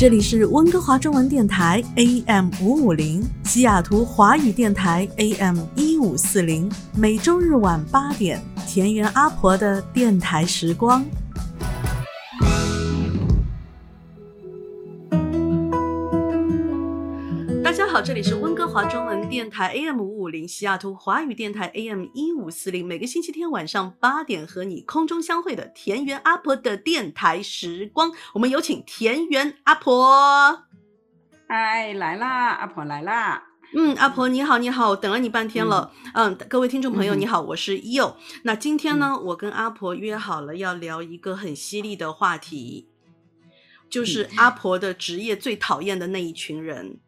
这里是温哥华中文电台 AM 五五零，西雅图华语电台 AM 一五四零，每周日晚八点，田园阿婆的电台时光。大家好，这里是华中文电台 AM 五五零，西雅图华语电台 AM 一五四零，每个星期天晚上八点和你空中相会的田园阿婆的电台时光。我们有请田园阿婆。嗨，来啦，阿婆来啦。嗯，阿婆你好，你好，等了你半天了。嗯，各位听众朋友你好，我是 You。那今天呢，我跟阿婆约好了要聊一个很犀利的话题，就是阿婆的职业最讨厌的那一群人。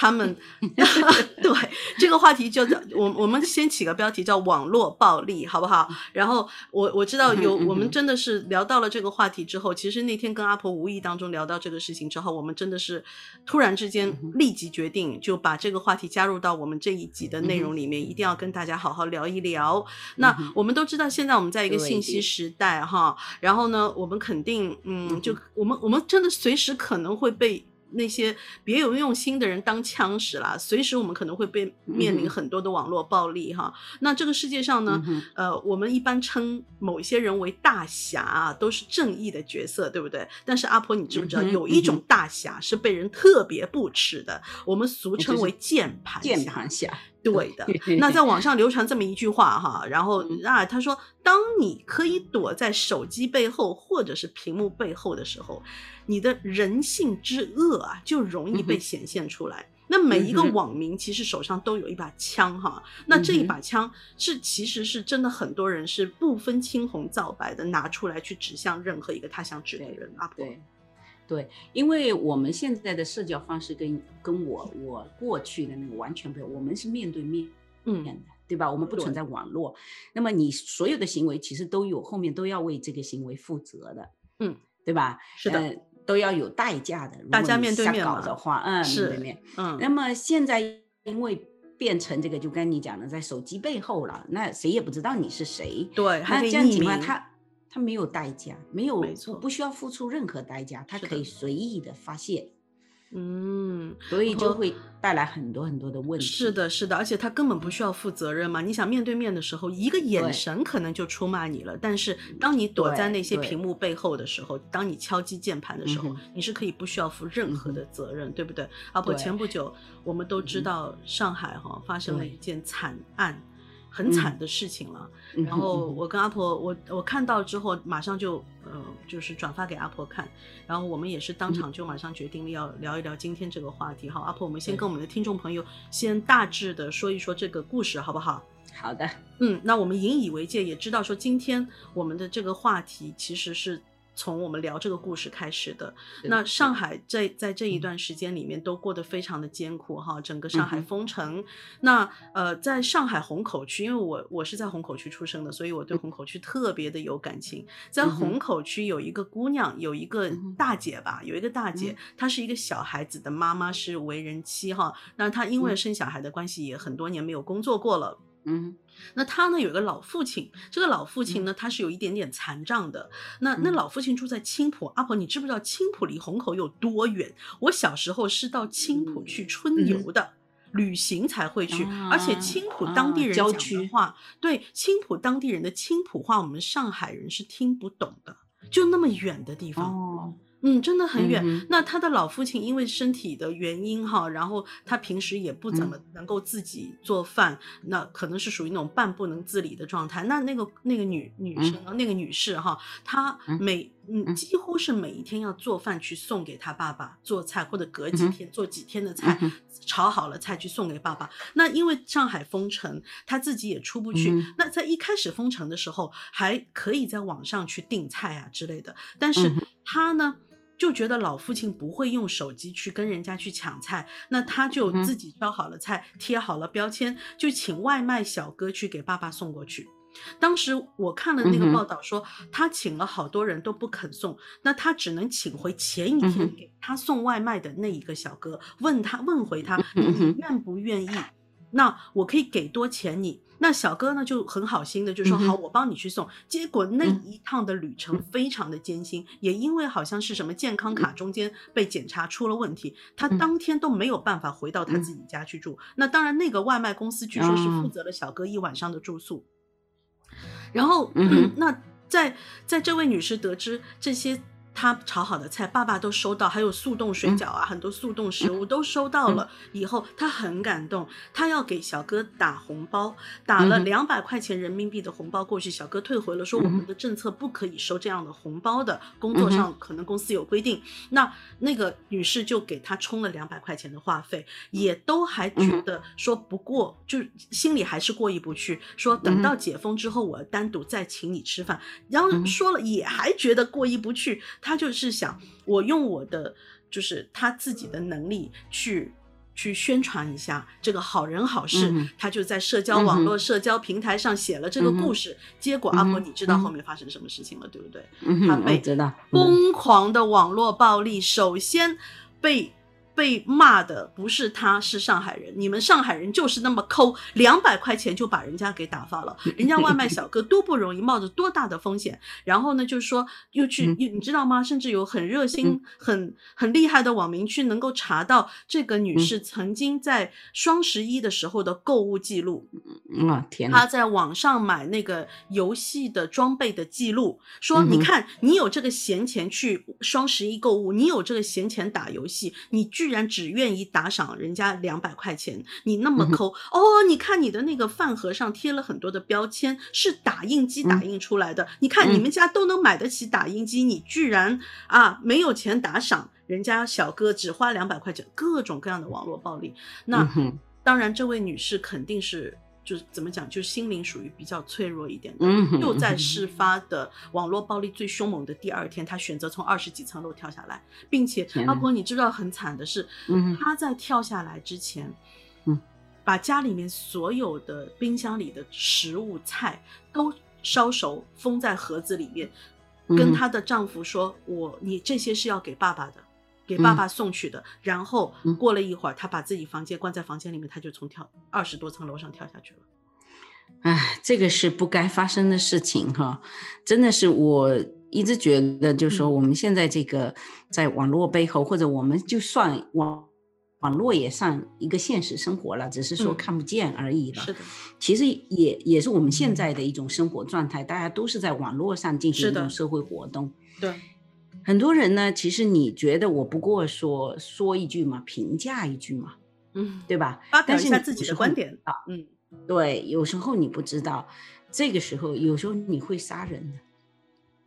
他们 对这个话题就叫我我们先起个标题叫网络暴力，好不好？然后我我知道有我们真的是聊到了这个话题之后，其实那天跟阿婆无意当中聊到这个事情之后，我们真的是突然之间立即决定就把这个话题加入到我们这一集的内容里面，一定要跟大家好好聊一聊。那我们都知道现在我们在一个信息时代哈，然后呢，我们肯定嗯，就我们我们真的随时可能会被。那些别有用心的人当枪使啦，随时我们可能会被面临很多的网络暴力哈。那这个世界上呢，呃，我们一般称某一些人为大侠啊，都是正义的角色，对不对？但是阿婆，你知不知道有一种大侠是被人特别不耻的？我们俗称为键盘键盘侠。对的，那在网上流传这么一句话哈，然后啊，他说：“当你可以躲在手机背后或者是屏幕背后的时候，你的人性之恶啊，就容易被。显现出来。”那每一个网民其实手上都有一把枪哈，那这一把枪是其实是真的，很多人是不分青红皂白的拿出来去指向任何一个他想指的人阿婆。对，因为我们现在的社交方式跟跟我我过去的那个完全不一样，我们是面对面面的，对吧？我们不存在网络，那么你所有的行为其实都有后面都要为这个行为负责的，嗯，对吧？是的，都要有代价的。大家面对面的话，嗯，是面对面，嗯。那么现在因为变成这个，就跟你讲的，在手机背后了，那谁也不知道你是谁，对，那这样情况他。他没有代价，没有，没错，不需要付出任何代价，他可以随意的发泄，嗯，所以就会带来很多很多的问题。是的，是的，而且他根本不需要负责任嘛。你想面对面的时候，一个眼神可能就出卖你了，但是当你躲在那些屏幕背后的时候，当你敲击键盘的时候，你是可以不需要负任何的责任，对不对？啊不，前不久我们都知道上海哈发生了一件惨案。很惨的事情了，然后我跟阿婆，我我看到之后马上就，呃，就是转发给阿婆看，然后我们也是当场就马上决定了要聊一聊今天这个话题。好，阿婆，我们先跟我们的听众朋友先大致的说一说这个故事，好不好？好的，嗯，那我们引以为戒，也知道说今天我们的这个话题其实是。从我们聊这个故事开始的，那上海在在这一段时间里面都过得非常的艰苦哈，整个上海封城。那呃，在上海虹口区，因为我我是在虹口区出生的，所以我对虹口区特别的有感情。在虹口区有一个姑娘，有一个大姐吧，有一个大姐，她是一个小孩子的妈妈，是为人妻哈。那她因为生小孩的关系，也很多年没有工作过了。嗯，那他呢有一个老父亲，这个老父亲呢他是有一点点残障的。那那老父亲住在青浦，阿婆你知不知道青浦离虹口有多远？我小时候是到青浦去春游的，旅行才会去。而且青浦当地人讲的话，对青浦当地人的青浦话，我们上海人是听不懂的，就那么远的地方。嗯，真的很远。那他的老父亲因为身体的原因哈，然后他平时也不怎么能够自己做饭，那可能是属于那种半不能自理的状态。那那个那个女女生那个女士哈，她每嗯几乎是每一天要做饭去送给她爸爸做菜，或者隔几天做几天的菜，炒好了菜去送给爸爸。那因为上海封城，他自己也出不去。那在一开始封城的时候，还可以在网上去订菜啊之类的，但是她呢？就觉得老父亲不会用手机去跟人家去抢菜，那他就自己挑好了菜，贴好了标签，就请外卖小哥去给爸爸送过去。当时我看了那个报道，说他请了好多人都不肯送，那他只能请回前一天给他送外卖的那一个小哥，问他问回他，你愿不愿意？那我可以给多钱你？那小哥呢就很好心的就说好，我帮你去送。结果那一趟的旅程非常的艰辛，也因为好像是什么健康卡中间被检查出了问题，他当天都没有办法回到他自己家去住。那当然，那个外卖公司据说是负责了小哥一晚上的住宿。然后，那在在这位女士得知这些。他炒好的菜，爸爸都收到，还有速冻水饺啊，很多速冻食物都收到了。以后他很感动，他要给小哥打红包，打了两百块钱人民币的红包过去。小哥退回了，说我们的政策不可以收这样的红包的，工作上可能公司有规定。那那个女士就给他充了两百块钱的话费，也都还觉得说不过，就心里还是过意不去，说等到解封之后，我单独再请你吃饭。然后说了，也还觉得过意不去。他就是想，我用我的，就是他自己的能力去去宣传一下这个好人好事。他就在社交网络、社交平台上写了这个故事。结果阿婆，你知道后面发生什么事情了，对不对？他被疯狂的网络暴力，首先被。被骂的不是他，是上海人。你们上海人就是那么抠，两百块钱就把人家给打发了。人家外卖小哥多不容易，冒着多大的风险。然后呢，就是说又去，你知道吗？甚至有很热心、很很厉害的网民去能够查到这个女士曾经在双十一的时候的购物记录。啊天！她在网上买那个游戏的装备的记录，说你看你有这个闲钱去双十一购物，你有这个闲钱打游戏，你居。居然只愿意打赏人家两百块钱，你那么抠哦！你看你的那个饭盒上贴了很多的标签，是打印机打印出来的。你看你们家都能买得起打印机，你居然啊没有钱打赏人家小哥，只花两百块钱，各种各样的网络暴力。那当然，这位女士肯定是。就是怎么讲，就是心灵属于比较脆弱一点的。又在事发的网络暴力最凶猛的第二天，他选择从二十几层楼跳下来，并且阿婆，你知道很惨的是，他在跳下来之前，把家里面所有的冰箱里的食物菜都烧熟，封在盒子里面，跟她的丈夫说：“我，你这些是要给爸爸的。”给爸爸送去的，然后过了一会儿，他把自己房间关在房间里面，他就从跳二十多层楼上跳下去了。哎，这个是不该发生的事情哈，真的是我一直觉得，就是说我们现在这个在网络背后，或者我们就算网网络也算一个现实生活了，只是说看不见而已了。是的，其实也也是我们现在的一种生活状态，大家都是在网络上进行一种社会活动。对。很多人呢，其实你觉得我不过说说一句嘛，评价一句嘛，嗯，对吧？发表一下自己的观点啊，嗯，对，有时候你不知道，这个时候有时候你会杀人的，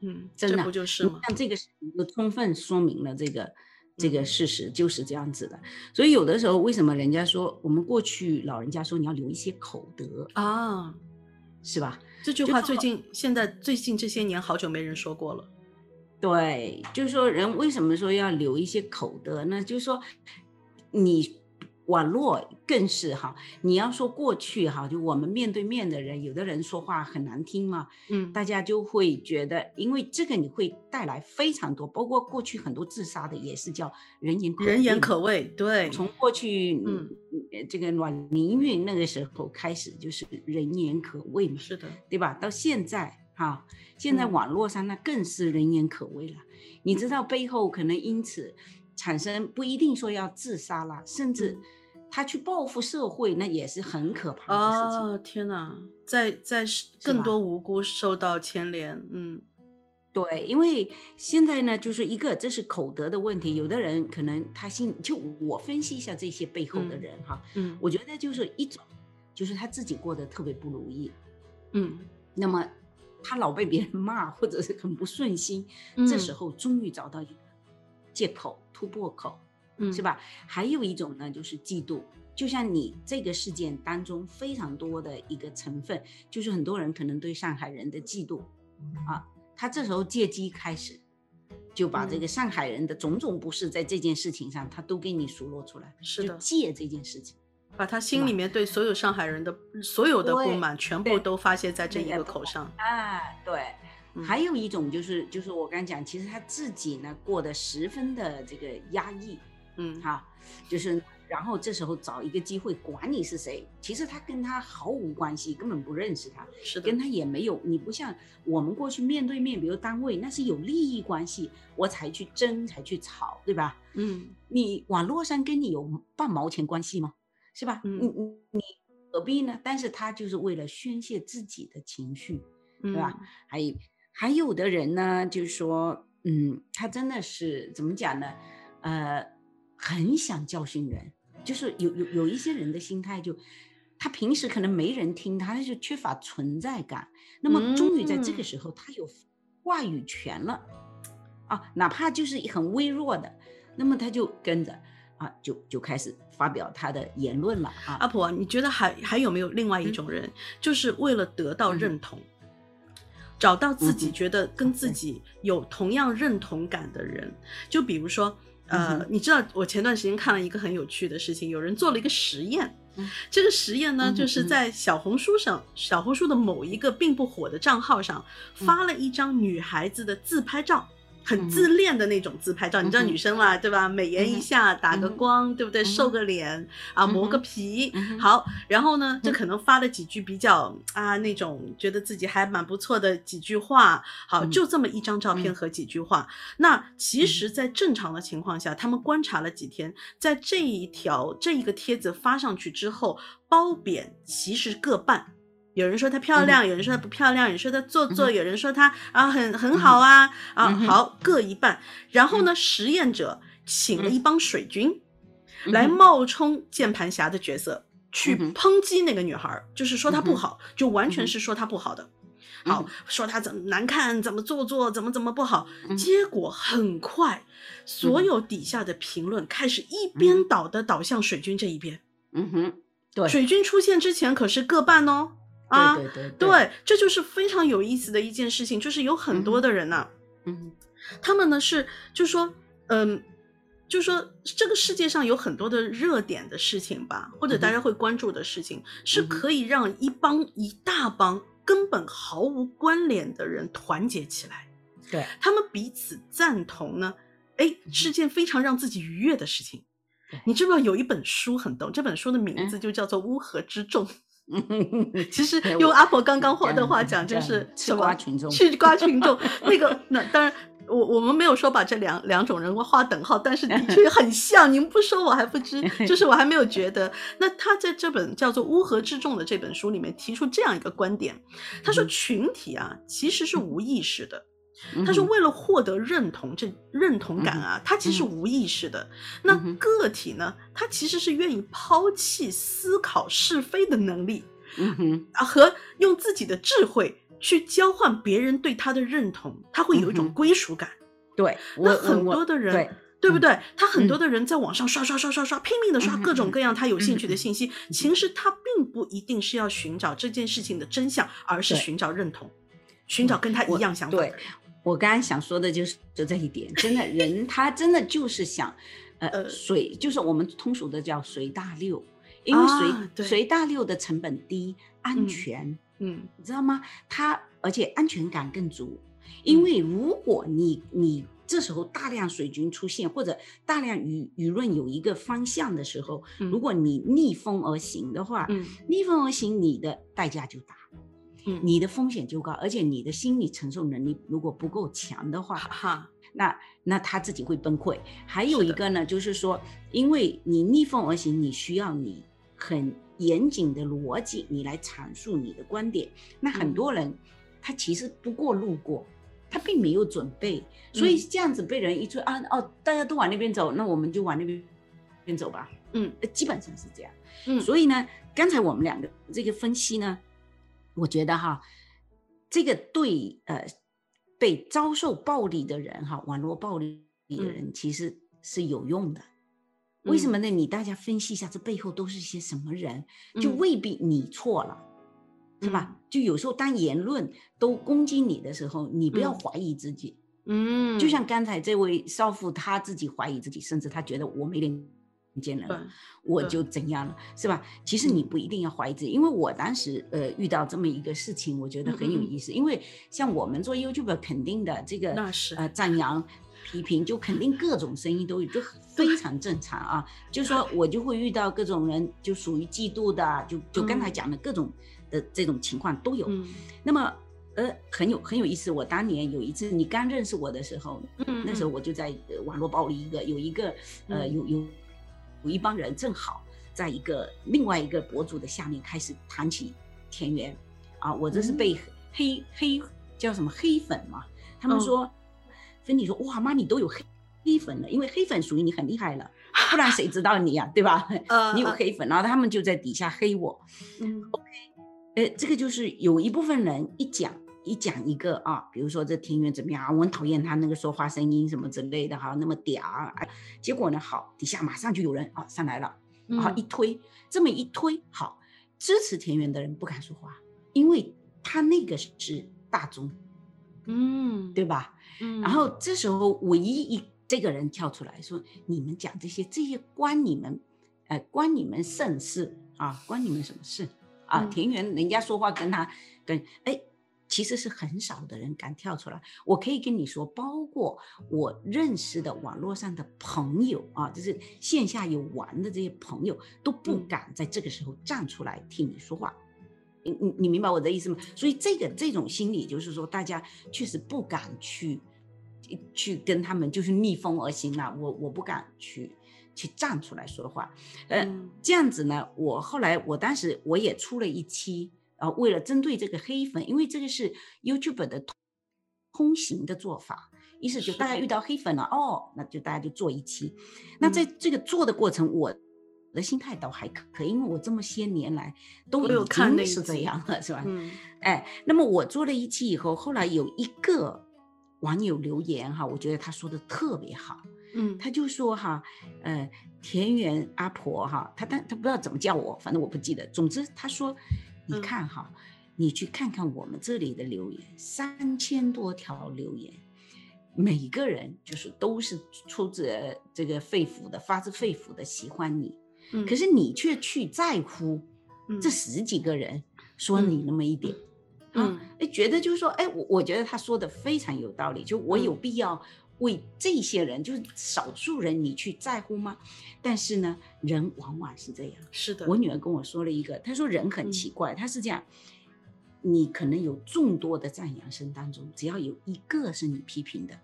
嗯，真的不就是吗？像这个就充分说明了这个这个事实就是这样子的。所以有的时候为什么人家说我们过去老人家说你要留一些口德啊，是吧？这句话最近现在最近这些年好久没人说过了。对，就是说人为什么说要留一些口德呢？就是说，你网络更是哈，你要说过去哈，就我们面对面的人，有的人说话很难听嘛，嗯，大家就会觉得，因为这个你会带来非常多，包括过去很多自杀的也是叫人言人言可畏，对，从过去嗯这个阮玲玉那个时候开始就是人言可畏嘛，是的，对吧？到现在。啊，现在网络上那更是人言可畏了。你知道背后可能因此产生不一定说要自杀了，甚至他去报复社会，那也是很可怕的事情。哦，天哪，在在更多无辜受到牵连。嗯，对，因为现在呢，就是一个这是口德的问题。有的人可能他心就我分析一下这些背后的人哈，嗯，我觉得就是一种就是他自己过得特别不如意，嗯，那么。他老被别人骂，或者是很不顺心，这时候终于找到一个借口突破口，是吧？还有一种呢，就是嫉妒。就像你这个事件当中非常多的一个成分，就是很多人可能对上海人的嫉妒啊。他这时候借机开始就把这个上海人的种种不是在这件事情上，他都给你数落出来，是的，借这件事情，把他心里面对所有上海人的所有的不满，全部都发泄在这一个口上。啊，对。还有一种就是，就是我刚讲，其实他自己呢过得十分的这个压抑，嗯，哈，就是。然后这时候找一个机会，管你是谁，其实他跟他毫无关系，根本不认识他，是跟他也没有。你不像我们过去面对面，比如单位，那是有利益关系，我才去争，才去吵，对吧？嗯，你网络上跟你有半毛钱关系吗？是吧？你你你何必呢？但是他就是为了宣泄自己的情绪，对吧？还有还有的人呢，就是说，嗯，他真的是怎么讲呢？呃，很想教训人。就是有有有一些人的心态，就他平时可能没人听他，他就缺乏存在感。那么终于在这个时候，他有话语权了啊，哪怕就是很微弱的，那么他就跟着啊，就就开始发表他的言论了啊。阿婆，你觉得还还有没有另外一种人，就是为了得到认同，找到自己觉得跟自己有同样认同感的人，就比如说。呃，你知道我前段时间看了一个很有趣的事情，有人做了一个实验，这个实验呢，就是在小红书上，小红书的某一个并不火的账号上发了一张女孩子的自拍照。很自恋的那种自拍照，你知道女生嘛，对吧？美颜一下，打个光，对不对？瘦个脸啊，磨个皮，好。然后呢，就可能发了几句比较啊那种觉得自己还蛮不错的几句话。好，就这么一张照片和几句话。那其实，在正常的情况下，他们观察了几天，在这一条这一个帖子发上去之后，褒贬其实各半。有人说她漂亮，有人说她不漂亮，有人说她做作，有人说她啊很很好啊啊好各一半。然后呢，实验者请了一帮水军来冒充键盘侠的角色，去抨击那个女孩，就是说她不好，就完全是说她不好的。好，说她怎么难看，怎么做作，怎么怎么不好。结果很快，所有底下的评论开始一边倒的倒向水军这一边。嗯哼，对，水军出现之前可是各半哦。啊，对对对，这就是非常有意思的一件事情，就是有很多的人呐，嗯，他们呢是，就说，嗯，就说这个世界上有很多的热点的事情吧，或者大家会关注的事情，是可以让一帮一大帮根本毫无关联的人团结起来，对。他们彼此赞同呢，哎，是件非常让自己愉悦的事情。你知不知道有一本书很逗，这本书的名字就叫做《乌合之众》。其实用阿婆刚刚话的话讲，就是吃瓜群众，吃瓜群众。那个，那当然，我我们没有说把这两两种人划等号，但是的确很像。您不说我还不知，就是我还没有觉得。那他在这本叫做《乌合之众》的这本书里面提出这样一个观点，他说群体啊其实是无意识的。他说：“为了获得认同，这认同感啊，他其实无意识的。那个体呢，他其实是愿意抛弃思考是非的能力，嗯哼啊，和用自己的智慧去交换别人对他的认同，他会有一种归属感。对，那很多的人，对不对？他很多的人在网上刷刷刷刷刷，拼命的刷各种各样他有兴趣的信息。其实他并不一定是要寻找这件事情的真相，而是寻找认同，寻找跟他一样想法的人。”我刚刚想说的就是就这一点，真的人他真的就是想，呃，随就是我们通俗的叫随大溜，因为随随大溜的成本低，安全，嗯，你知道吗？他而且安全感更足，因为如果你你这时候大量水军出现，或者大量舆舆论有一个方向的时候，如果你逆风而行的话，逆风而行，你的代价就大。你的风险就高，而且你的心理承受能力如果不够强的话，哈，那那他自己会崩溃。还有一个呢，就是说，因为你逆风而行，你需要你很严谨的逻辑，你来阐述你的观点。那很多人他其实不过路过，他并没有准备，所以这样子被人一说啊哦，大家都往那边走，那我们就往那边边走吧。嗯，基本上是这样。嗯，所以呢，刚才我们两个这个分析呢。我觉得哈，这个对呃被遭受暴力的人哈，网络暴力的人其实是有用的。为什么呢？你大家分析一下，这背后都是些什么人？就未必你错了，是吧？就有时候当言论都攻击你的时候，你不要怀疑自己，嗯，就像刚才这位少妇，她自己怀疑自己，甚至她觉得我没脸见了，我就怎样了，是吧？其实你不一定要怀疑自己，因为我当时呃遇到这么一个事情，我觉得很有意思。因为像我们做 YouTube，肯定的这个那是呃赞扬、批评，就肯定各种声音都有，就非常正常啊。就说我就会遇到各种人，就属于嫉妒的，就就刚才讲的各种的这种情况都有。那么。呃，很有很有意思。我当年有一次，你刚认识我的时候，嗯，那时候我就在网络暴力一个有一个呃有有有一帮人正好在一个另外一个博主的下面开始谈起田园，啊，我这是被黑黑叫什么黑粉嘛？他们说，芬妮说哇妈你都有黑黑粉了，因为黑粉属于你很厉害了，不然谁知道你呀，对吧？你有黑粉，然后他们就在底下黑我。嗯，OK，呃，这个就是有一部分人一讲。一讲一个啊，比如说这田园怎么样啊我很讨厌他那个说话声音什么之类的哈，那么嗲。结果呢，好，底下马上就有人啊上来了，好一推，这么一推，好，支持田园的人不敢说话，因为他那个是大众，嗯，对吧？嗯。然后这时候唯一一这个人跳出来说：“你们讲这些，这些关你们，呃，关你们甚事啊？关你们什么事啊？田园人家说话跟他跟哎。”其实是很少的人敢跳出来。我可以跟你说，包括我认识的网络上的朋友啊，就是线下有玩的这些朋友，都不敢在这个时候站出来替你说话。你你你明白我的意思吗？所以这个这种心理就是说，大家确实不敢去去跟他们就是逆风而行了。我我不敢去去站出来说话。呃，这样子呢，我后来我当时我也出了一期。啊，为了针对这个黑粉，因为这个是 YouTube 的通行的做法，意思就大家遇到黑粉了，哦，那就大家就做一期。那在这个做的过程，我的心态倒还可以，因为我这么些年来都已经是这样了，是吧？嗯。哎，那么我做了一期以后，后来有一个网友留言哈，我觉得他说的特别好，嗯，他就说哈，呃，田园阿婆哈，他但他不知道怎么叫我，反正我不记得。总之他说。你看哈，你去看看我们这里的留言，三千多条留言，每个人就是都是出自这个肺腑的，发自肺腑的喜欢你。嗯，可是你却去在乎这十几个人说你那么一点，啊，哎，觉得就是说，哎，我我觉得他说的非常有道理，就我有必要。为这些人，就是少数人，你去在乎吗？但是呢，人往往是这样。是的，我女儿跟我说了一个，她说人很奇怪，她是这样，你可能有众多的赞扬声当中，只要有一个是你批评的，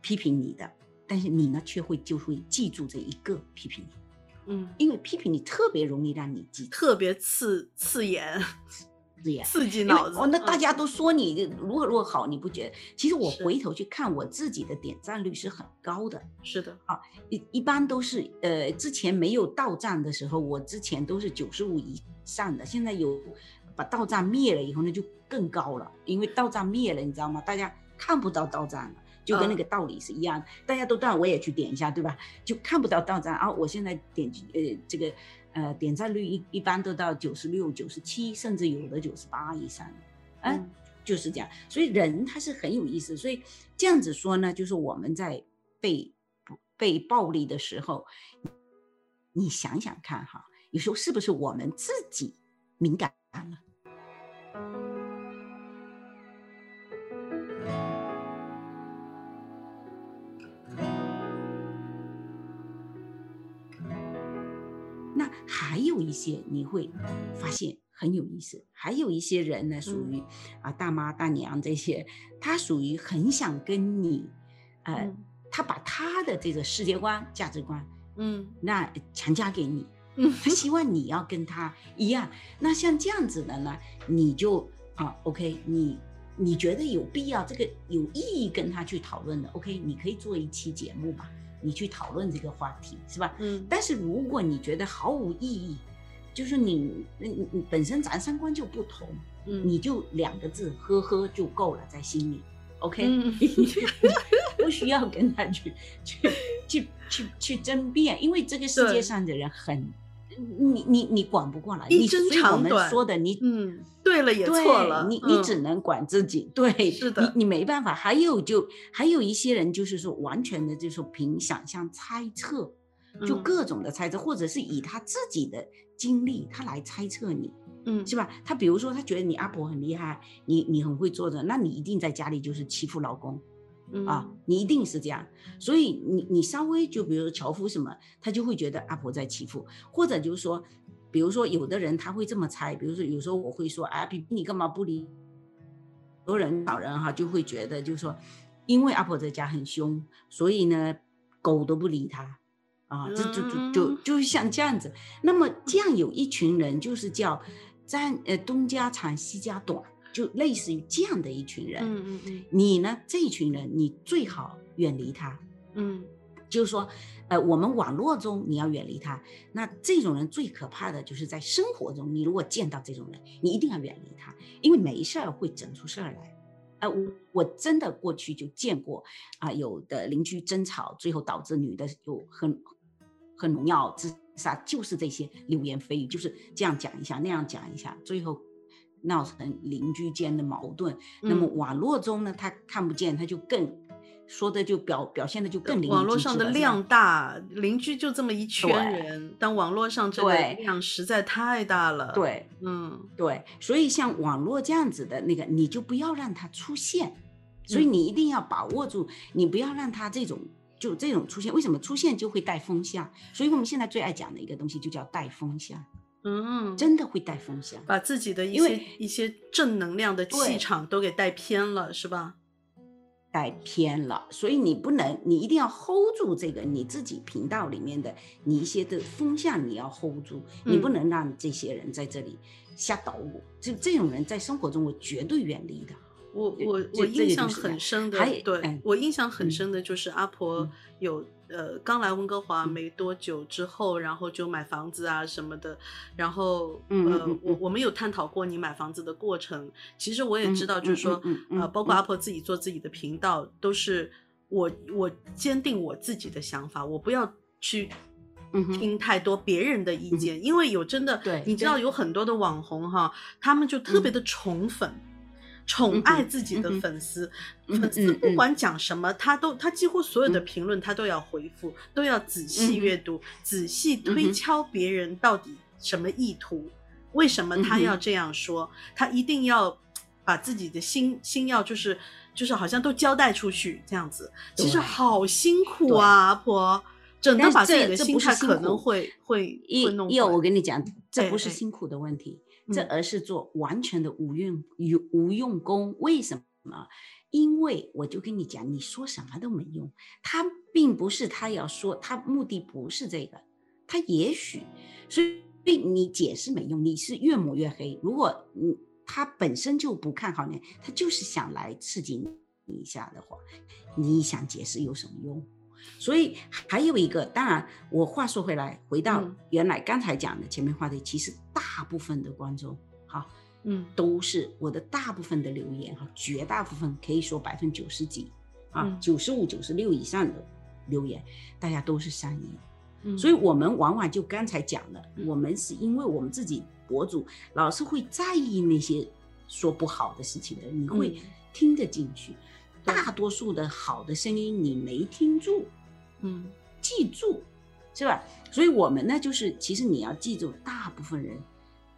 批评你的，但是你呢却会就会记住这一个批评你，嗯，因为批评你特别容易让你记，特别刺刺眼。刺激脑子哦，那大家都说你如何如何好，你不觉得？其实我回头去看我自己的点赞率是很高的。是的啊，一一般都是呃，之前没有到站的时候，我之前都是九十五以上的。现在有把到站灭了以后，那就更高了，因为到站灭了，你知道吗？大家看不到到站了，就跟那个道理是一样。大家都到，我也去点一下，对吧？就看不到到站啊！我现在点呃这个。呃，点赞率一一般都到九十六、九十七，甚至有的九十八以上，嗯，就是这样。所以人他是很有意思。所以这样子说呢，就是我们在被被暴力的时候，你想想看哈，有时候是不是我们自己敏感了？还有一些你会发现很有意思，还有一些人呢，属于啊大妈大娘这些，他属于很想跟你，呃，他把他的这个世界观、价值观，嗯，那强加给你，嗯，他希望你要跟他一样。那像这样子的呢，你就啊，OK，你你觉得有必要这个有意义跟他去讨论的，OK，你可以做一期节目吧。你去讨论这个话题是吧？嗯，但是如果你觉得毫无意义，就是你你你本身咱三观就不同，嗯，你就两个字呵呵就够了，在心里，OK，不需要跟他去去去去去争辩，因为这个世界上的人很你你你管不过来，一争长短。说的你嗯，对了也错了，你你只能管自己。对，是的，你你没办法。还有就还有一些人就是说完全的就是凭想象猜测，就各种的猜测，或者是以他自己的经历他来猜测你，嗯，是吧？他比如说他觉得你阿婆很厉害，你你很会做的，那你一定在家里就是欺负老公。啊，你一定是这样，所以你你稍微就比如说樵夫什么，他就会觉得阿婆在欺负，或者就是说，比如说有的人他会这么猜，比如说有时候我会说，啊，比你干嘛不理？很多人老人哈就会觉得就是说，因为阿婆在家很凶，所以呢狗都不理他，啊，就就就就就是像这样子。那么这样有一群人就是叫占呃东家长西家短。就类似于这样的一群人，嗯嗯嗯，你呢这一群人，你最好远离他，嗯，就是说，呃，我们网络中你要远离他。那这种人最可怕的就是在生活中，你如果见到这种人，你一定要远离他，因为没事儿会整出事儿来。呃，我我真的过去就见过啊，有的邻居争吵，最后导致女的有很很农药自杀，就是这些流言蜚语，就是这样讲一下，那样讲一下，最后。闹成邻居间的矛盾，那么网络中呢，他看不见，他就更说的就表表现的就更网络上的量大，邻居就这么一圈人，但网络上这个量实在太大了。对，嗯，对，所以像网络这样子的那个，你就不要让它出现，所以你一定要把握住，你不要让它这种就这种出现。为什么出现就会带风向？所以我们现在最爱讲的一个东西就叫带风向。嗯，真的会带风向，把自己的一些一些正能量的气场都给带偏了，是吧？带偏了，所以你不能，你一定要 hold 住这个你自己频道里面的你一些的风向，你要 hold 住，你不能让这些人在这里瞎捣鼓。就这种人在生活中，我绝对远离的。我我我印象很深的，对我印象很深的就是阿婆有呃刚来温哥华没多久之后，然后就买房子啊什么的，然后呃我我们有探讨过你买房子的过程，其实我也知道就是说呃包括阿婆自己做自己的频道，都是我我坚定我自己的想法，我不要去听太多别人的意见，因为有真的你知道有很多的网红哈，他们就特别的宠粉。宠爱自己的粉丝，粉丝不管讲什么，他都他几乎所有的评论他都要回复，都要仔细阅读，仔细推敲别人到底什么意图，为什么他要这样说，他一定要把自己的心心要就是就是好像都交代出去这样子，其实好辛苦啊，阿婆，整个把自己的心态可能会会会弄。有我跟你讲，这不是辛苦的问题。这而是做完全的无用无无用功，为什么？因为我就跟你讲，你说什么都没用。他并不是他要说，他目的不是这个，他也许，所以你解释没用，你是越抹越黑。如果你他本身就不看好你，他就是想来刺激你一下的话，你想解释有什么用？所以还有一个，当然，我话说回来，回到原来刚才讲的前面话题，其实大部分的观众，哈，嗯，都是我的大部分的留言，哈，绝大部分可以说百分之九十几，啊，九十五、九十六以上的留言，大家都是善意，嗯，所以我们往往就刚才讲的，我们是因为我们自己博主老是会在意那些说不好的事情的，你会听得进去。大多数的好的声音你没听住，嗯，记住，是吧？所以我们呢，就是其实你要记住，大部分人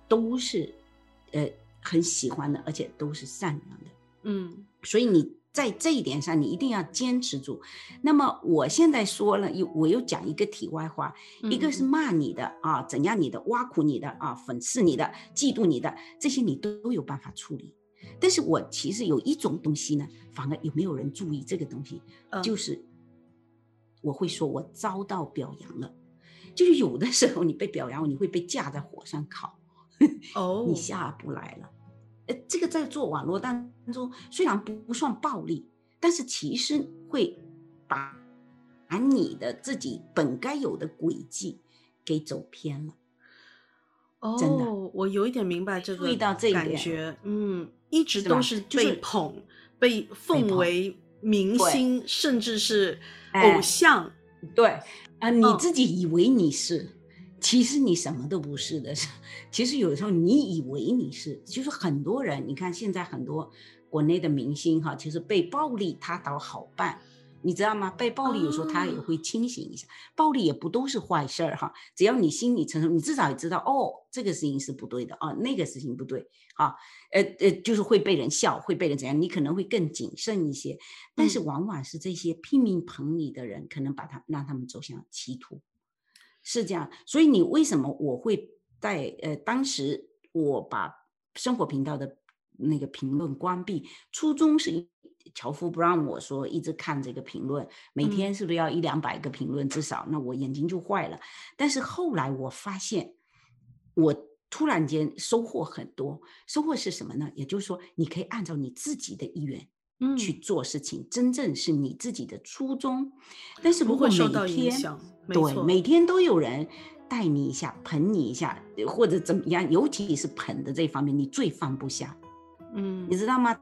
都是呃很喜欢的，而且都是善良的，嗯。所以你在这一点上，你一定要坚持住。那么我现在说了，又我又讲一个题外话，一个是骂你的啊，怎样你的，挖苦你的啊，讽刺你的，嫉妒你的，这些你都有办法处理。但是我其实有一种东西呢，反而有没有人注意这个东西？就是我会说我遭到表扬了，就是有的时候你被表扬，你会被架在火上烤，哦，你下不来了。呃，这个在做网络当中虽然不不算暴力，但是其实会把把你的自己本该有的轨迹给走偏了。哦，我有一点明白这个感觉，嗯，一直都是被捧、被奉为明星，甚至是偶像。对啊，你自己以为你是，其实你什么都不是的。其实有的时候你以为你是，就是很多人，你看现在很多国内的明星哈，其实被暴力他倒好办。你知道吗？被暴力有时候他也会清醒一下，暴力也不都是坏事儿哈。只要你心里承受，你至少也知道哦，这个事情是不对的啊，那个事情不对啊。呃呃，就是会被人笑，会被人怎样，你可能会更谨慎一些。但是往往是这些拼命捧你的人，可能把他让他们走向歧途，是这样。所以你为什么我会在呃当时我把生活频道的那个评论关闭，初衷是。樵夫不让我说一直看这个评论，每天是不是要一两百个评论至少？那我眼睛就坏了。但是后来我发现，我突然间收获很多。收获是什么呢？也就是说，你可以按照你自己的意愿去做事情，真正是你自己的初衷。但是如果每天对每天都有人带你一下、捧你一下，或者怎么样，尤其是捧的这方面，你最放不下。嗯，你知道吗？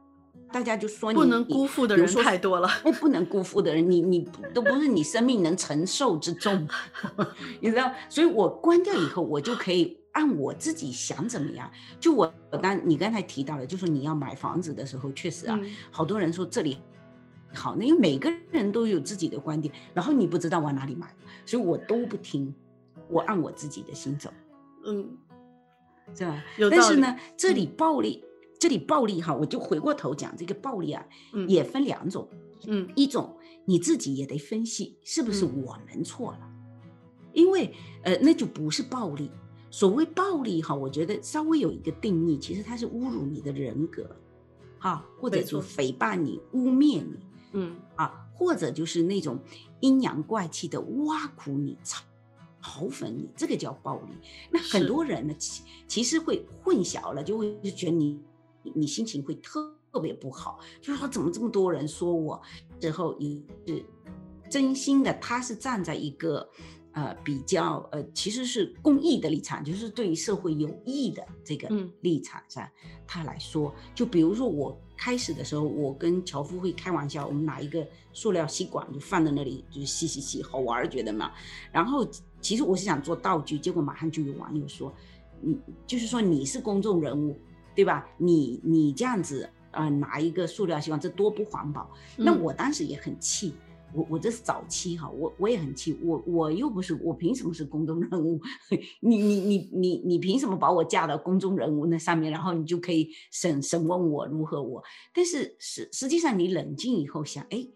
大家就说你不能辜负的人太多了，不不能辜负的人，你你都不是你生命能承受之重，你知道？所以我关掉以后，我就可以按我自己想怎么样。就我刚你刚才提到了，就说你要买房子的时候，确实啊，好多人说这里好，那因为每个人都有自己的观点，然后你不知道往哪里买，所以我都不听，我按我自己的心走，嗯，是吧？但是呢，这里暴力。这里暴力哈，我就回过头讲这个暴力啊，也分两种，嗯，一种你自己也得分析是不是我们错了，因为呃那就不是暴力。所谓暴力哈，我觉得稍微有一个定义，其实它是侮辱你的人格，哈，或者说诽谤你、污蔑你，嗯啊，或者就是那种阴阳怪气的挖苦你、嘲嘲讽你，这个叫暴力。那很多人呢，其其实会混淆了，就会觉得你。你心情会特别不好，就是说怎么这么多人说我，之后也是真心的，他是站在一个呃比较呃其实是公益的立场，就是对于社会有益的这个立场上，他来说，就比如说我开始的时候，我跟樵夫会开玩笑，我们拿一个塑料吸管就放在那里，就是吸吸吸，好玩觉得嘛。然后其实我是想做道具，结果马上就有网友说，嗯，就是说你是公众人物。对吧？你你这样子啊，拿一个塑料吸管，这多不环保。那我当时也很气，我我这是早期哈，我我也很气，我我又不是我凭什么是公众人物？你你你你你凭什么把我架到公众人物那上面，然后你就可以审审问我如何我？但是实实际上你冷静以后想，哎，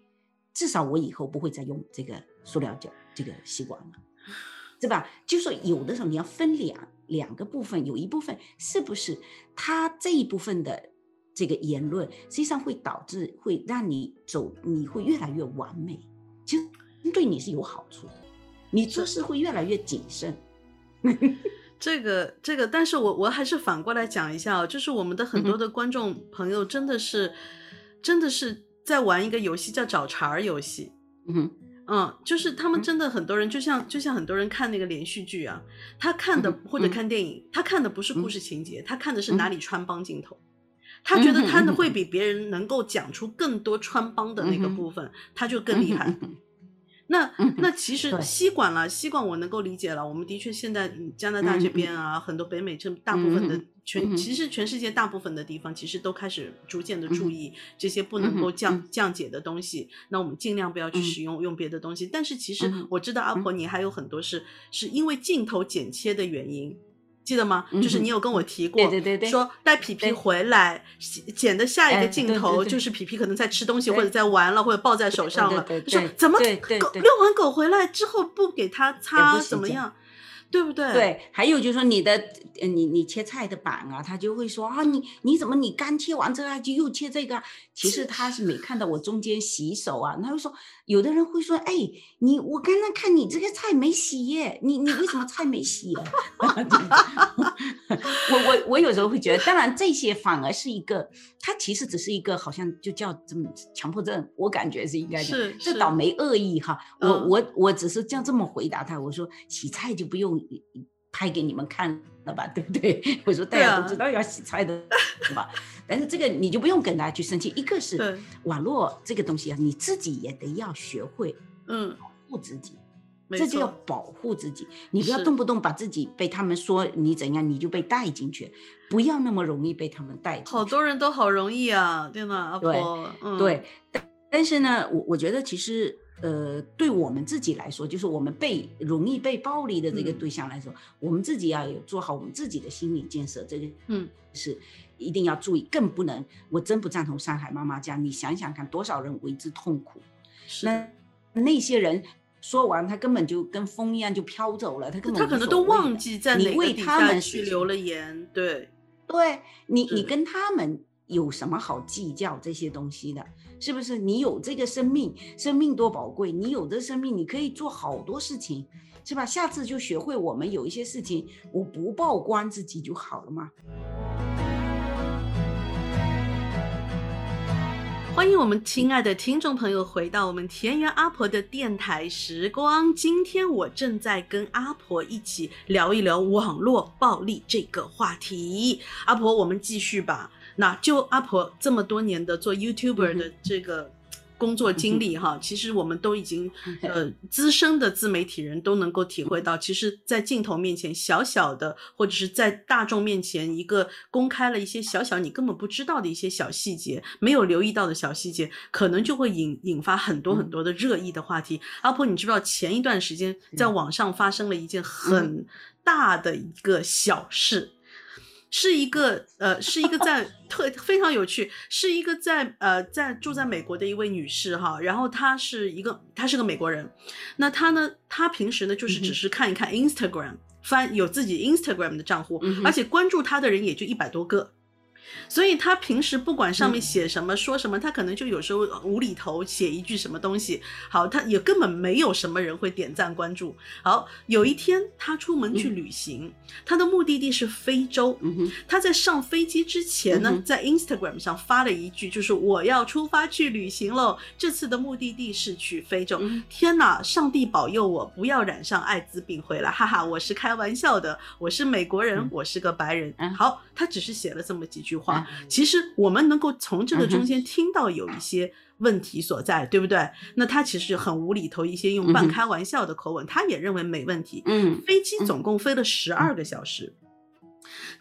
至少我以后不会再用这个塑料胶这个吸管了。对吧？就说，有的时候你要分两两个部分，有一部分是不是他这一部分的这个言论，实际上会导致会让你走，你会越来越完美，其实对你是有好处的，你做事会越来越谨慎。这个这个，但是我我还是反过来讲一下哦，就是我们的很多的观众朋友真的是真的是在玩一个游戏，叫找茬儿游戏。嗯哼。嗯，就是他们真的很多人，就像就像很多人看那个连续剧啊，他看的或者看电影，他看的不是故事情节，他看的是哪里穿帮镜头，他觉得他会比别人能够讲出更多穿帮的那个部分，他就更厉害。那那其实吸管了，吸管我能够理解了。我们的确现在加拿大这边啊，很多北美这大部分的全，其实全世界大部分的地方，其实都开始逐渐的注意这些不能够降降解的东西。那我们尽量不要去使用用别的东西。但是其实我知道阿婆你还有很多是是因为镜头剪切的原因。记得吗？就是你有跟我提过，对对对，说带皮皮回来剪的下一个镜头，就是皮皮可能在吃东西或者在玩了，或者抱在手上了。说怎么狗遛完狗回来之后不给它擦怎么样？对不对？对，还有就是说你的，你你切菜的板啊，他就会说啊，你你怎么你刚切完这个就又切这个？其实他是没看到我中间洗手啊，他会说，有的人会说，哎，你我刚刚看你这个菜没洗耶，你你为什么菜没洗？我我我有时候会觉得，当然这些反而是一个，他其实只是一个好像就叫这么强迫症，我感觉是应该是这倒没恶意哈，我我我只是这样这么回答他，我说洗菜就不用。拍给你们看了吧，对不对？我说大家都知道要洗菜的，是吧？但是这个你就不用跟大家去生气。一个是网络这个东西啊，你自己也得要学会，嗯，保护自己，这就要保护自己。你不要动不动把自己被他们说你怎样，你就被带进去，不要那么容易被他们带。好多人都好容易啊，对吗？阿婆，对，但但是呢，我我觉得其实。呃，对我们自己来说，就是我们被容易被暴力的这个对象来说，我们自己要有做好我们自己的心理建设，这个嗯是一定要注意，更不能，我真不赞同上海妈妈家。你想想看，多少人为之痛苦？那那些人说完，他根本就跟风一样就飘走了，他根本他可能都忘记在哪个他们去留了言，对，对你你跟他们。有什么好计较这些东西的？是不是？你有这个生命，生命多宝贵！你有这生命，你可以做好多事情，是吧？下次就学会我们有一些事情，我不曝光自己就好了嘛。欢迎我们亲爱的听众朋友回到我们田园阿婆的电台时光。今天我正在跟阿婆一起聊一聊网络暴力这个话题。阿婆，我们继续吧。那就阿婆这么多年的做 YouTuber 的这个工作经历哈，其实我们都已经呃资深的自媒体人都能够体会到，其实，在镜头面前小小的，或者是在大众面前一个公开了一些小小你根本不知道的一些小细节，没有留意到的小细节，可能就会引引发很多很多的热议的话题。阿婆，你知不知道前一段时间在网上发生了一件很大的一个小事？是一个呃，是一个在特非常有趣，是一个在呃在住在美国的一位女士哈，然后她是一个她是个美国人，那她呢，她平时呢就是只是看一看 Instagram，翻有自己 Instagram 的账户，而且关注她的人也就一百多个。所以他平时不管上面写什么说什么，他可能就有时候无厘头写一句什么东西，好，他也根本没有什么人会点赞关注。好，有一天他出门去旅行，他的目的地是非洲。他在上飞机之前呢，在 Instagram 上发了一句，就是我要出发去旅行喽。这次的目的地是去非洲。天哪，上帝保佑我不要染上艾滋病回来，哈哈，我是开玩笑的，我是美国人，我是个白人。好，他只是写了这么几句。话其实我们能够从这个中间听到有一些问题所在，对不对？那他其实很无厘头，一些用半开玩笑的口吻，他也认为没问题。嗯，飞机总共飞了十二个小时，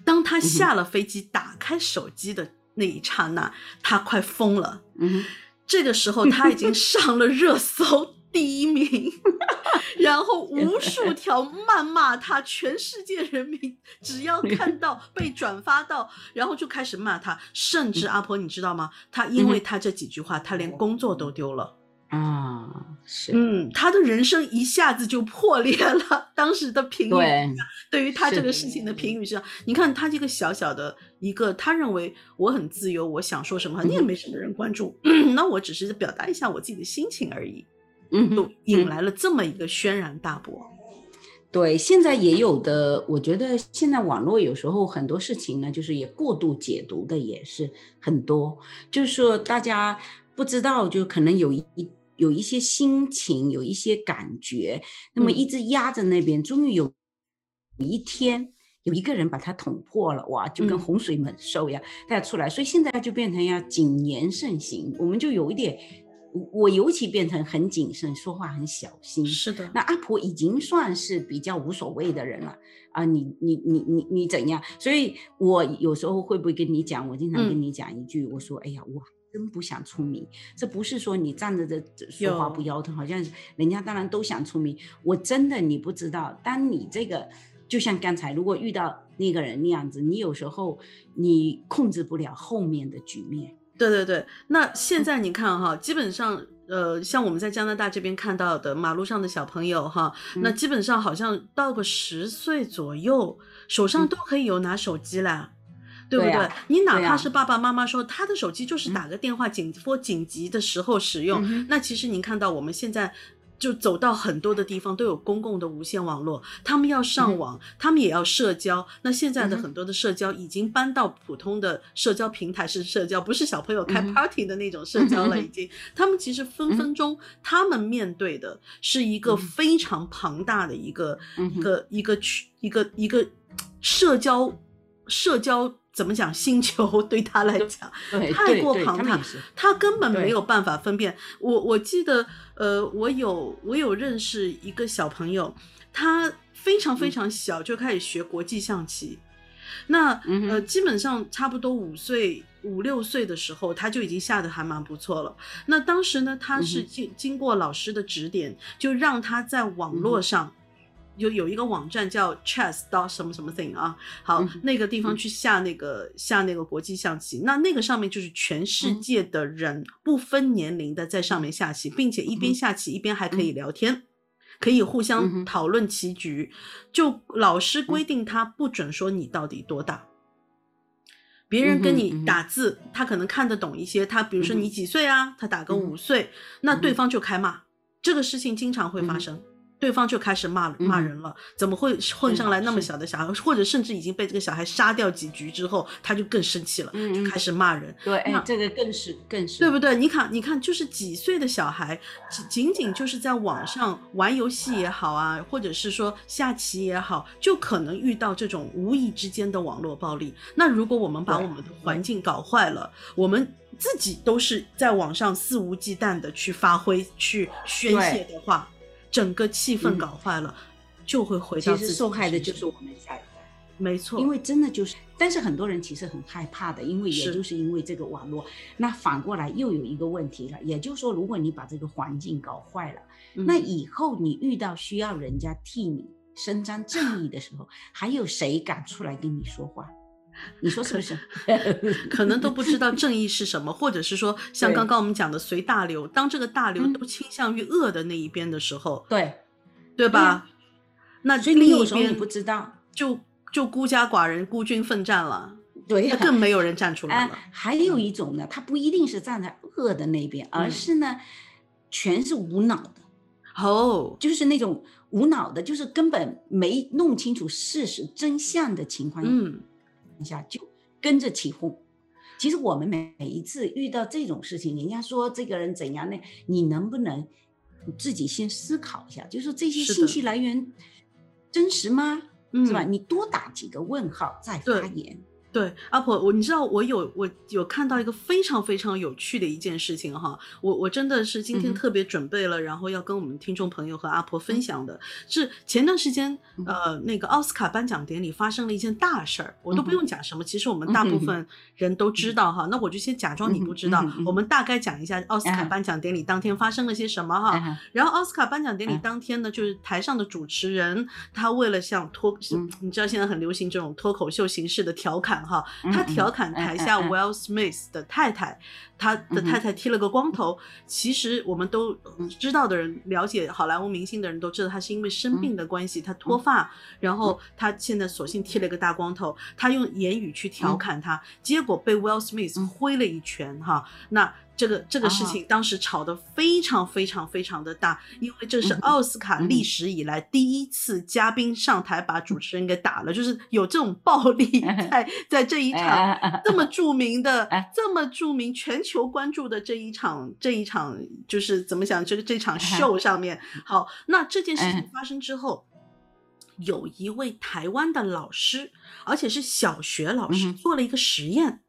当他下了飞机，打开手机的那一刹那，他快疯了。嗯，这个时候他已经上了热搜。第一名，然后无数条谩骂他，全世界人民只要看到被转发到，然后就开始骂他，甚至阿婆你知道吗？他因为他这几句话，他连工作都丢了。啊！是，嗯，他的人生一下子就破裂了。当时的评语，对，对于他这个事情的评语是：你看他这个小小的一个，他认为我很自由，我想说什么，你也没什么人关注，那我只是表达一下我自己的心情而已。嗯，都引来了这么一个轩然大波。对，现在也有的，我觉得现在网络有时候很多事情呢，就是也过度解读的也是很多。就是说，大家不知道，就可能有一有一些心情，有一些感觉，那么一直压在那边，终于有有一天有一个人把它捅破了，哇，就跟洪水猛兽一样，大家出来。所以现在就变成要谨言慎行，我们就有一点。我尤其变成很谨慎，说话很小心。是的，那阿婆已经算是比较无所谓的人了啊！你你你你你怎样？所以我有时候会不会跟你讲？我经常跟你讲一句，我说：“哎呀，我真不想出名。”这不是说你站着这说话不腰疼，好像人家当然都想出名。我真的你不知道，当你这个就像刚才，如果遇到那个人那样子，你有时候你控制不了后面的局面。对对对，那现在你看哈，基本上呃，像我们在加拿大这边看到的马路上的小朋友哈，那基本上好像到个十岁左右，手上都可以有拿手机了，对不对？你哪怕是爸爸妈妈说他的手机就是打个电话紧或紧急的时候使用，那其实您看到我们现在。就走到很多的地方都有公共的无线网络，他们要上网，他们也要社交。那现在的很多的社交已经搬到普通的社交平台式社交，不是小朋友开 party 的那种社交了。已经，他们其实分分钟，他们面对的是一个非常庞大的一个一个一个区一个一个社交社交。怎么讲星球对他来讲 太过庞大，他根本没有办法分辨。我我记得，呃，我有我有认识一个小朋友，他非常非常小就开始学国际象棋。那呃，基本上差不多五岁五六岁的时候，他就已经下的还蛮不错了。那当时呢，他是经经过老师的指点，就让他在网络上有有一个网站叫 chess dot 什么什么 thing 啊，好，那个地方去下那个下那个国际象棋。那那个上面就是全世界的人不分年龄的在上面下棋，并且一边下棋一边还可以聊天。可以互相讨论棋局，就老师规定他不准说你到底多大。别人跟你打字，他可能看得懂一些。他比如说你几岁啊？他打个五岁，那对方就开骂。这个事情经常会发生。对方就开始骂骂人了，怎么会混上来那么小的小孩，或者甚至已经被这个小孩杀掉几局之后，他就更生气了，就开始骂人。对，这个更是更是，对不对？你看，你看，就是几岁的小孩，仅仅就是在网上玩游戏也好啊，或者是说下棋也好，就可能遇到这种无意之间的网络暴力。那如果我们把我们的环境搞坏了，我们自己都是在网上肆无忌惮的去发挥、去宣泄的话。整个气氛搞坏了，就会回到。其实受害的就是我们下一代，没错。因为真的就是，但是很多人其实很害怕的，因为也就是因为这个网络。那反过来又有一个问题了，也就是说，如果你把这个环境搞坏了，那以后你遇到需要人家替你伸张正义的时候，还有谁敢出来跟你说话？你说是不是？可能都不知道正义是什么，或者是说，像刚刚我们讲的随大流，当这个大流都倾向于恶的那一边的时候，对，对吧？那所以你有时候你不知道，就就孤家寡人孤军奋战了，对，更没有人站出来了。还有一种呢，他不一定是站在恶的那边，而是呢，全是无脑的，哦，就是那种无脑的，就是根本没弄清楚事实真相的情况，嗯。下就跟着起哄。其实我们每每一次遇到这种事情，人家说这个人怎样呢？你能不能自己先思考一下？就是这些信息来源真实吗？是吧？你多打几个问号再发言。对，阿婆，我你知道我有我有看到一个非常非常有趣的一件事情哈，我我真的是今天特别准备了，然后要跟我们听众朋友和阿婆分享的，是前段时间呃那个奥斯卡颁奖典礼发生了一件大事儿，我都不用讲什么，其实我们大部分人都知道哈，那我就先假装你不知道，我们大概讲一下奥斯卡颁奖典礼当天发生了些什么哈，然后奥斯卡颁奖典礼当天呢，就是台上的主持人他为了像脱，你知道现在很流行这种脱口秀形式的调侃。哈，他调侃台下 Will Smith 的太太，他的太太剃了个光头。其实我们都知道的人，了解好莱坞明星的人都知道，他是因为生病的关系，他脱发，然后他现在索性剃了个大光头。他用言语去调侃他，结果被 Will Smith 挥了一拳。哈，那。这个这个事情当时吵得非常非常非常的大，因为这是奥斯卡历史以来第一次嘉宾上台把主持人给打了，就是有这种暴力 在在这一场这么著名的、这么著名、全球关注的这一场这一场就是怎么讲这个这场秀上面。好，那这件事情发生之后，有一位台湾的老师，而且是小学老师，做了一个实验。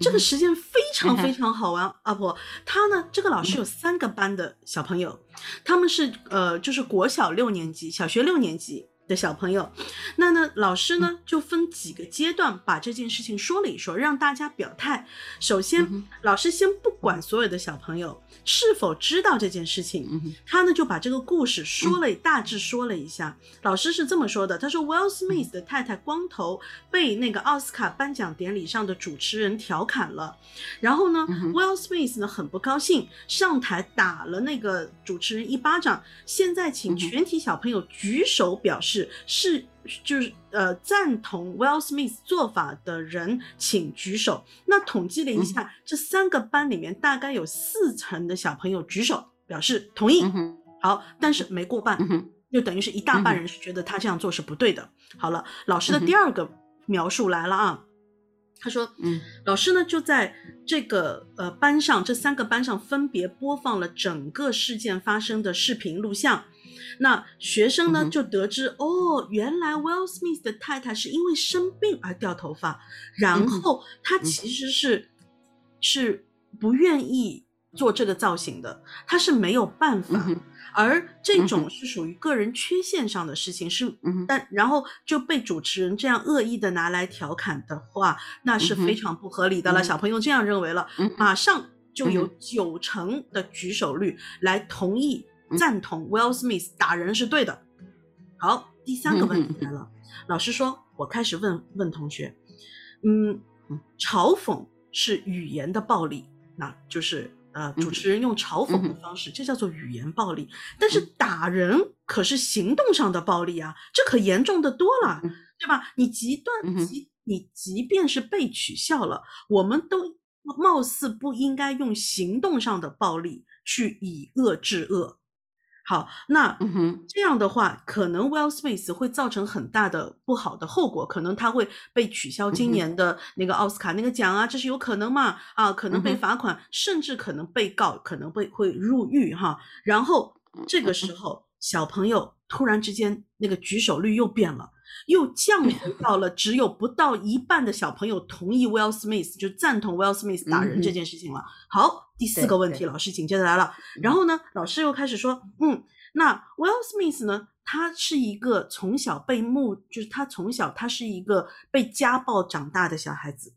这个实践非常非常好玩，阿婆，他呢，这个老师有三个班的小朋友，他们是呃，就是国小六年级、小学六年级。的小朋友，那呢？老师呢就分几个阶段把这件事情说了一说，让大家表态。首先，老师先不管所有的小朋友是否知道这件事情，他呢就把这个故事说了，大致说了一下。老师是这么说的：“他说，Will Smith 的太太光头被那个奥斯卡颁奖典礼上的主持人调侃了，然后呢，Will Smith 呢很不高兴，上台打了那个主持人一巴掌。现在请全体小朋友举手表示。”是是就是呃赞同 Will Smith 做法的人，请举手。那统计了一下，这三个班里面大概有四成的小朋友举手表示同意。好，但是没过半，就等于是一大半人是觉得他这样做是不对的。好了，老师的第二个描述来了啊，他说，嗯，老师呢就在这个呃班上，这三个班上分别播放了整个事件发生的视频录像。那学生呢就得知哦，原来 Will Smith 的太太是因为生病而掉头发，然后他其实是是不愿意做这个造型的，他是没有办法。而这种是属于个人缺陷上的事情，是，但然后就被主持人这样恶意的拿来调侃的话，那是非常不合理的了。小朋友这样认为了，马上就有九成的举手率来同意赞同 Will Smith 打人是对的。好，第三个问题来了，老师说，我开始问问同学，嗯，嘲讽是语言的暴力，那就是。呃，主持人用嘲讽的方式，这叫做语言暴力。但是打人可是行动上的暴力啊，这可严重的多了，对吧？你极端即你即便是被取笑了，我们都貌似不应该用行动上的暴力去以恶制恶。好，那这样的话，可能 Well Smith 会造成很大的不好的后果，可能他会被取消今年的那个奥斯卡那个奖啊，这是有可能嘛？啊，可能被罚款，甚至可能被告，可能被会入狱哈。然后这个时候，小朋友突然之间那个举手率又变了，又降回到了只有不到一半的小朋友同意 Will Smith 就赞同 Will Smith 打人这件事情了。好。第四个问题，老师紧接着来了。然后呢，老师又开始说：“嗯，那 Will Smith 呢？他是一个从小被目，就是他从小他是一个被家暴长大的小孩子。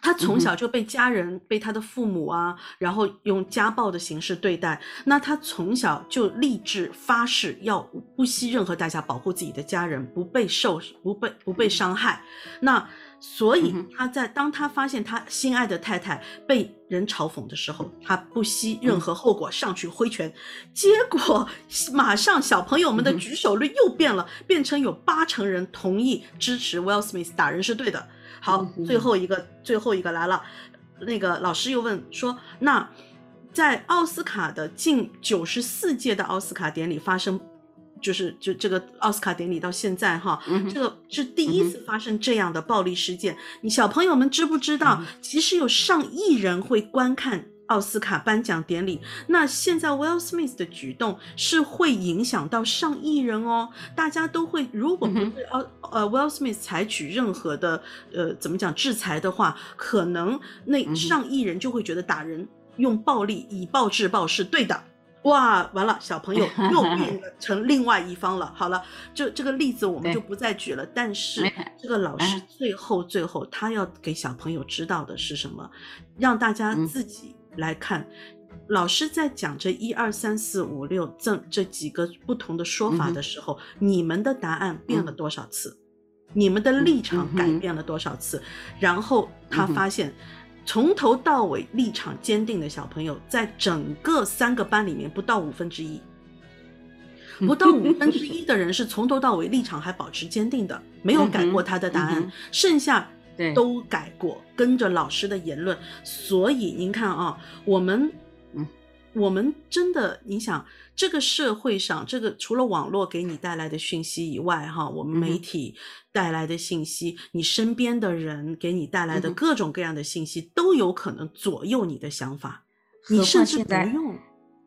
他从小就被家人、被他的父母啊，然后用家暴的形式对待。那他从小就立志发誓要不惜任何代价保护自己的家人，不被受、不被不被伤害。那。”所以他在当他发现他心爱的太太被人嘲讽的时候，他不惜任何后果上去挥拳，结果马上小朋友们的举手率又变了，变成有八成人同意支持 Will Smith 打人是对的。好，最后一个最后一个来了，那个老师又问说，那在奥斯卡的近九十四届的奥斯卡典礼发生。就是就这个奥斯卡典礼到现在哈，这个是第一次发生这样的暴力事件。你小朋友们知不知道，其实有上亿人会观看奥斯卡颁奖典礼？那现在 Will Smith 的举动是会影响到上亿人哦。大家都会，如果不对奥呃 Will Smith 采取任何的呃怎么讲制裁的话，可能那上亿人就会觉得打人用暴力以暴制暴是对的。哇，完了，小朋友 又变成另外一方了。好了，这这个例子我们就不再举了。但是这个老师最后最后他要给小朋友知道的是什么？让大家自己来看。老师在讲这一二三四五六这这几个不同的说法的时候，你们的答案变了多少次？你们的立场改变了多少次？然后他发现。从头到尾立场坚定的小朋友，在整个三个班里面不到五分之一，不到五分之一的人是从头到尾立场还保持坚定的，没有改过他的答案，剩下都改过，跟着老师的言论。所以您看啊，我们。嗯我们真的，你想，这个社会上，这个除了网络给你带来的讯息以外，哈，我们媒体带来的信息，你身边的人给你带来的各种各样的信息，都有可能左右你的想法。你甚至不用，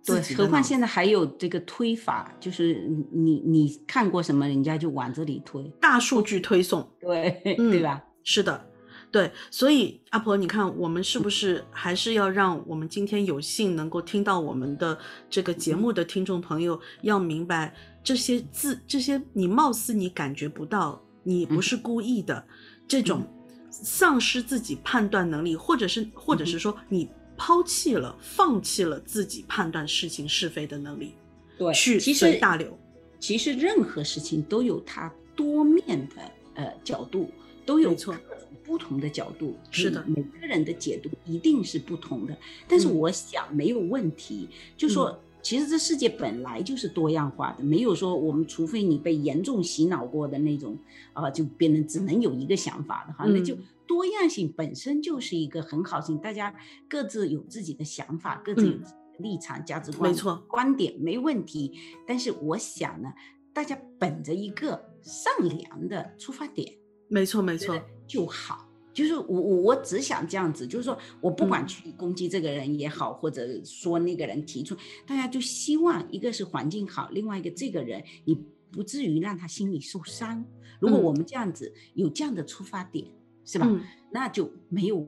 对，何况现在还有这个推法，就是你你看过什么，人家就往这里推，大数据推送，对，对吧？是的。对，所以阿婆，你看我们是不是还是要让我们今天有幸能够听到我们的这个节目的听众朋友要明白这些字，这些你貌似你感觉不到，你不是故意的，这种丧失自己判断能力，或者是或者是说你抛弃了、放弃了自己判断事情是非的能力，对，去随大流。其实任何事情都有它多面的呃角度，都有错。不同的角度是的，每个人的解读一定是不同的。但是我想没有问题，就说其实这世界本来就是多样化的，没有说我们除非你被严重洗脑过的那种啊，就变成只能有一个想法的哈，那就多样性本身就是一个很好性，大家各自有自己的想法，各自有立场、价值观、没错观点没问题。但是我想呢，大家本着一个善良的出发点。没错，没错，就好。就是我我我只想这样子，就是说我不管去攻击这个人也好，或者说那个人提出，大家就希望一个是环境好，另外一个这个人你不至于让他心里受伤。如果我们这样子有这样的出发点，是吧？那就没有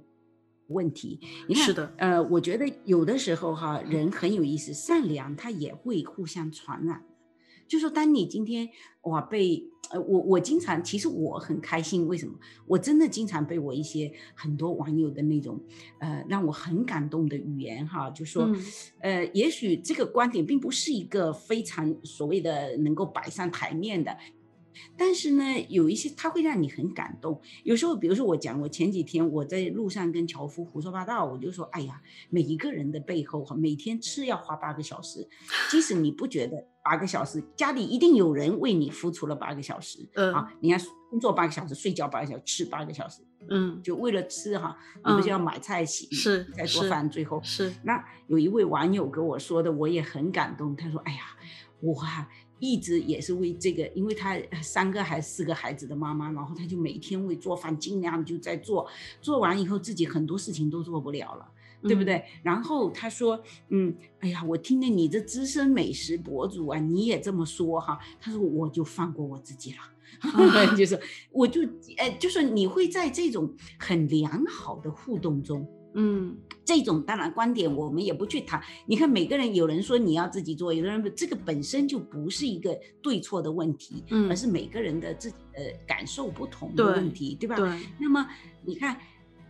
问题。你看，是的，呃，我觉得有的时候哈，人很有意思，善良他也会互相传染。就说当你今天哇被呃我我经常其实我很开心，为什么？我真的经常被我一些很多网友的那种呃让我很感动的语言哈，就说呃也许这个观点并不是一个非常所谓的能够摆上台面的。但是呢，有一些他会让你很感动。有时候，比如说我讲，我前几天我在路上跟樵夫胡说八道，我就说，哎呀，每一个人的背后哈，每天吃要花八个小时，即使你不觉得八个小时，家里一定有人为你付出了八个小时。嗯啊，你看工作八个小时，睡觉八个小时，吃八个小时，嗯，就为了吃哈，你不就要买菜洗是再做饭，最后是。那有一位网友跟我说的，我也很感动。他说，哎呀，我。一直也是为这个，因为她三个还是四个孩子的妈妈，然后她就每天为做饭，尽量就在做，做完以后自己很多事情都做不了了，对不对？然后她说，嗯，哎呀，我听了你这资深美食博主啊，你也这么说哈，他说我就放过我自己了，就是我就哎，就是你会在这种很良好的互动中。嗯，这种当然观点我们也不去谈。你看每个人，有人说你要自己做，有的人这个本身就不是一个对错的问题，嗯，而是每个人的自己的感受不同的问题，对吧？对。那么你看，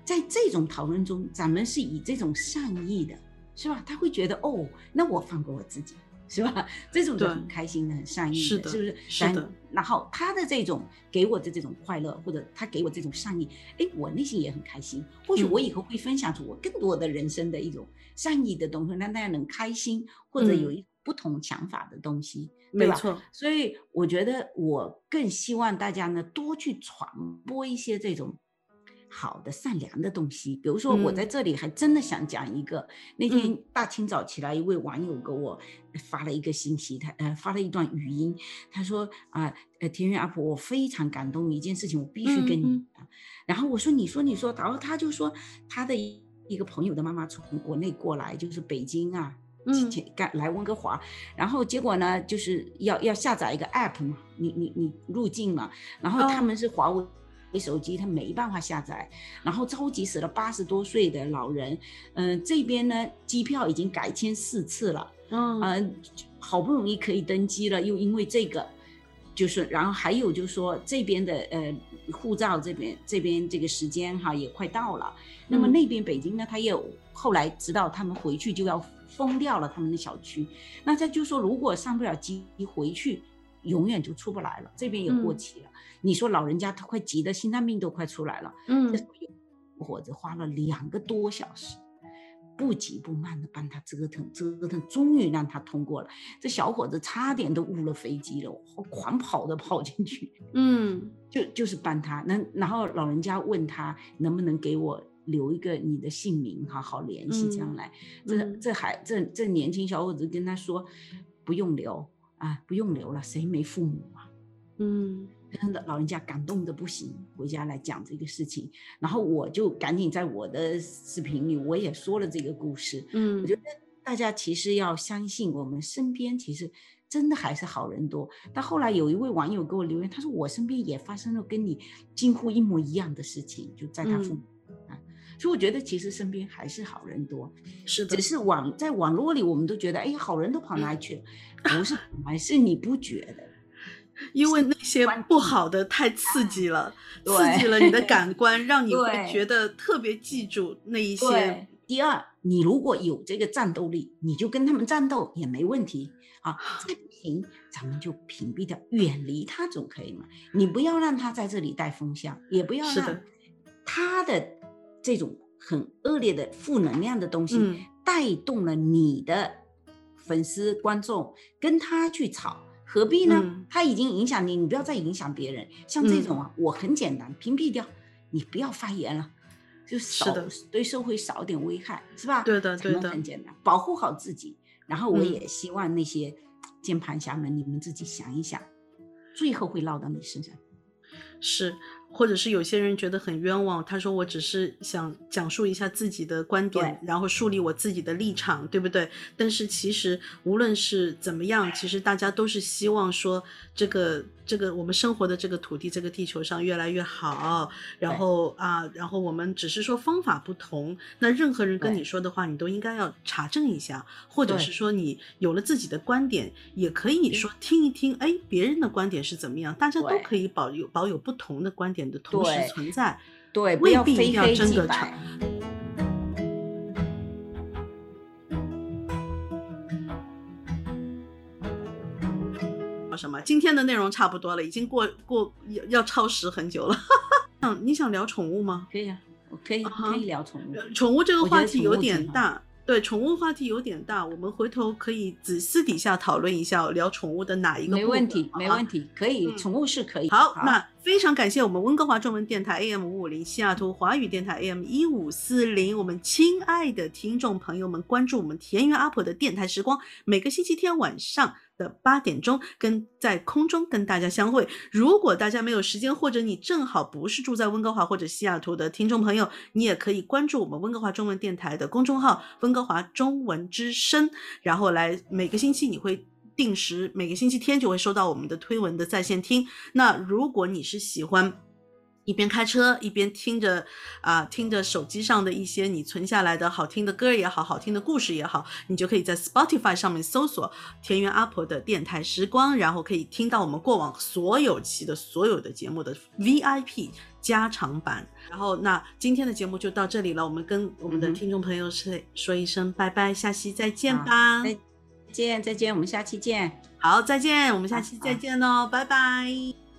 在这种讨论中，咱们是以这种善意的，是吧？他会觉得哦，那我放过我自己。是吧？这种就很开心的，很善意的，是不是？是的。然后他的这种给我的这种快乐，或者他给我这种善意，哎，我内心也很开心。或许我以后会分享出我更多的人生的一种善意的东西，让大家能开心，或者有一不同想法的东西，对吧？没错。所以我觉得我更希望大家呢多去传播一些这种。好的善良的东西，比如说我在这里还真的想讲一个。那天大清早起来，一位网友给我发了一个信息，他呃发了一段语音，他说啊呃田园阿婆，我非常感动一件事情，我必须跟你。然后我说你说你说，然后他就说他的一个朋友的妈妈从国内过来，就是北京啊，前干来温哥华，然后结果呢就是要要下载一个 app 嘛，你你你入境嘛，然后他们是华为。手机他没办法下载，然后着急死了，八十多岁的老人，嗯，这边呢机票已经改签四次了，嗯，好不容易可以登机了，又因为这个，就是，然后还有就是说这边的呃护照这边这边这个时间哈也快到了，那么那边北京呢，他又后来知道他们回去就要封掉了他们的小区，那他就说如果上不了机回去。永远就出不来了，这边也过期了。你说老人家他快急得心脏病都快出来了。嗯，小伙子花了两个多小时，不急不慢的帮他折腾折腾，终于让他通过了。这小伙子差点都误了飞机了，狂跑的跑进去。嗯，就就是帮他。那然后老人家问他能不能给我留一个你的姓名，哈好联系将来。这这还这这年轻小伙子跟他说不用留。啊，不用留了，谁没父母啊？嗯，真的，老人家感动的不行，回家来讲这个事情，然后我就赶紧在我的视频里我也说了这个故事。嗯，我觉得大家其实要相信，我们身边其实真的还是好人多。但后来有一位网友给我留言，他说我身边也发生了跟你近乎一模一样的事情，就在他父母啊。所以我觉得其实身边还是好人多，是的。只是网在网络里，我们都觉得，哎呀，好人都跑哪里去了？不是，还是你不觉得？因为那些不好的太刺激了，刺激了你的感官，让你会觉得特别记住那一些。第二，你如果有这个战斗力，你就跟他们战斗也没问题啊。再不行，咱们就屏蔽掉，远离他总可以嘛。你不要让他在这里带风向，也不要让他的。这种很恶劣的负能量的东西，带动了你的粉丝观众跟他去吵，何必呢？他已经影响你，你不要再影响别人。像这种啊，我很简单，屏蔽掉，你不要发言了，就少对社会少点危害，是吧？对的，对的，很简单，保护好自己。然后我也希望那些键盘侠们，你们自己想一想，最后会落到你身上。是或者是有些人觉得很冤枉，他说我只是想讲述一下自己的观点，然后树立我自己的立场，对不对？但是其实无论是怎么样，其实大家都是希望说这个。这个我们生活的这个土地，这个地球上越来越好，然后啊，然后我们只是说方法不同。那任何人跟你说的话，你都应该要查证一下，或者是说你有了自己的观点，也可以说听一听，哎，别人的观点是怎么样？大家都可以保有保有不同的观点的同时存在，对，未必一定要争个吵。什么？今天的内容差不多了，已经过过要要超时很久了。嗯，你想聊宠物吗？可以啊，我可以可以聊宠物。宠物这个话题有点大，对，宠物话题有点大，我们回头可以私私底下讨论一下，聊宠物的哪一个？没问题，没问题，可以，宠物是可以。好，那非常感谢我们温哥华中文电台 AM 五五零，西雅图华语电台 AM 一五四零，我们亲爱的听众朋友们，关注我们田园阿婆的电台时光，每个星期天晚上。的八点钟跟在空中跟大家相会。如果大家没有时间，或者你正好不是住在温哥华或者西雅图的听众朋友，你也可以关注我们温哥华中文电台的公众号“温哥华中文之声”，然后来每个星期你会定时每个星期天就会收到我们的推文的在线听。那如果你是喜欢。一边开车一边听着啊，听着手机上的一些你存下来的好听的歌也好，好听的故事也好，你就可以在 Spotify 上面搜索田园阿婆的电台时光，然后可以听到我们过往所有期的所有的节目的 VIP 加长版。然后那今天的节目就到这里了，我们跟我们的听众朋友说说一声拜拜，下期再见吧。再见再见，我们下期见。好，再见，我们下期再见喽，拜拜。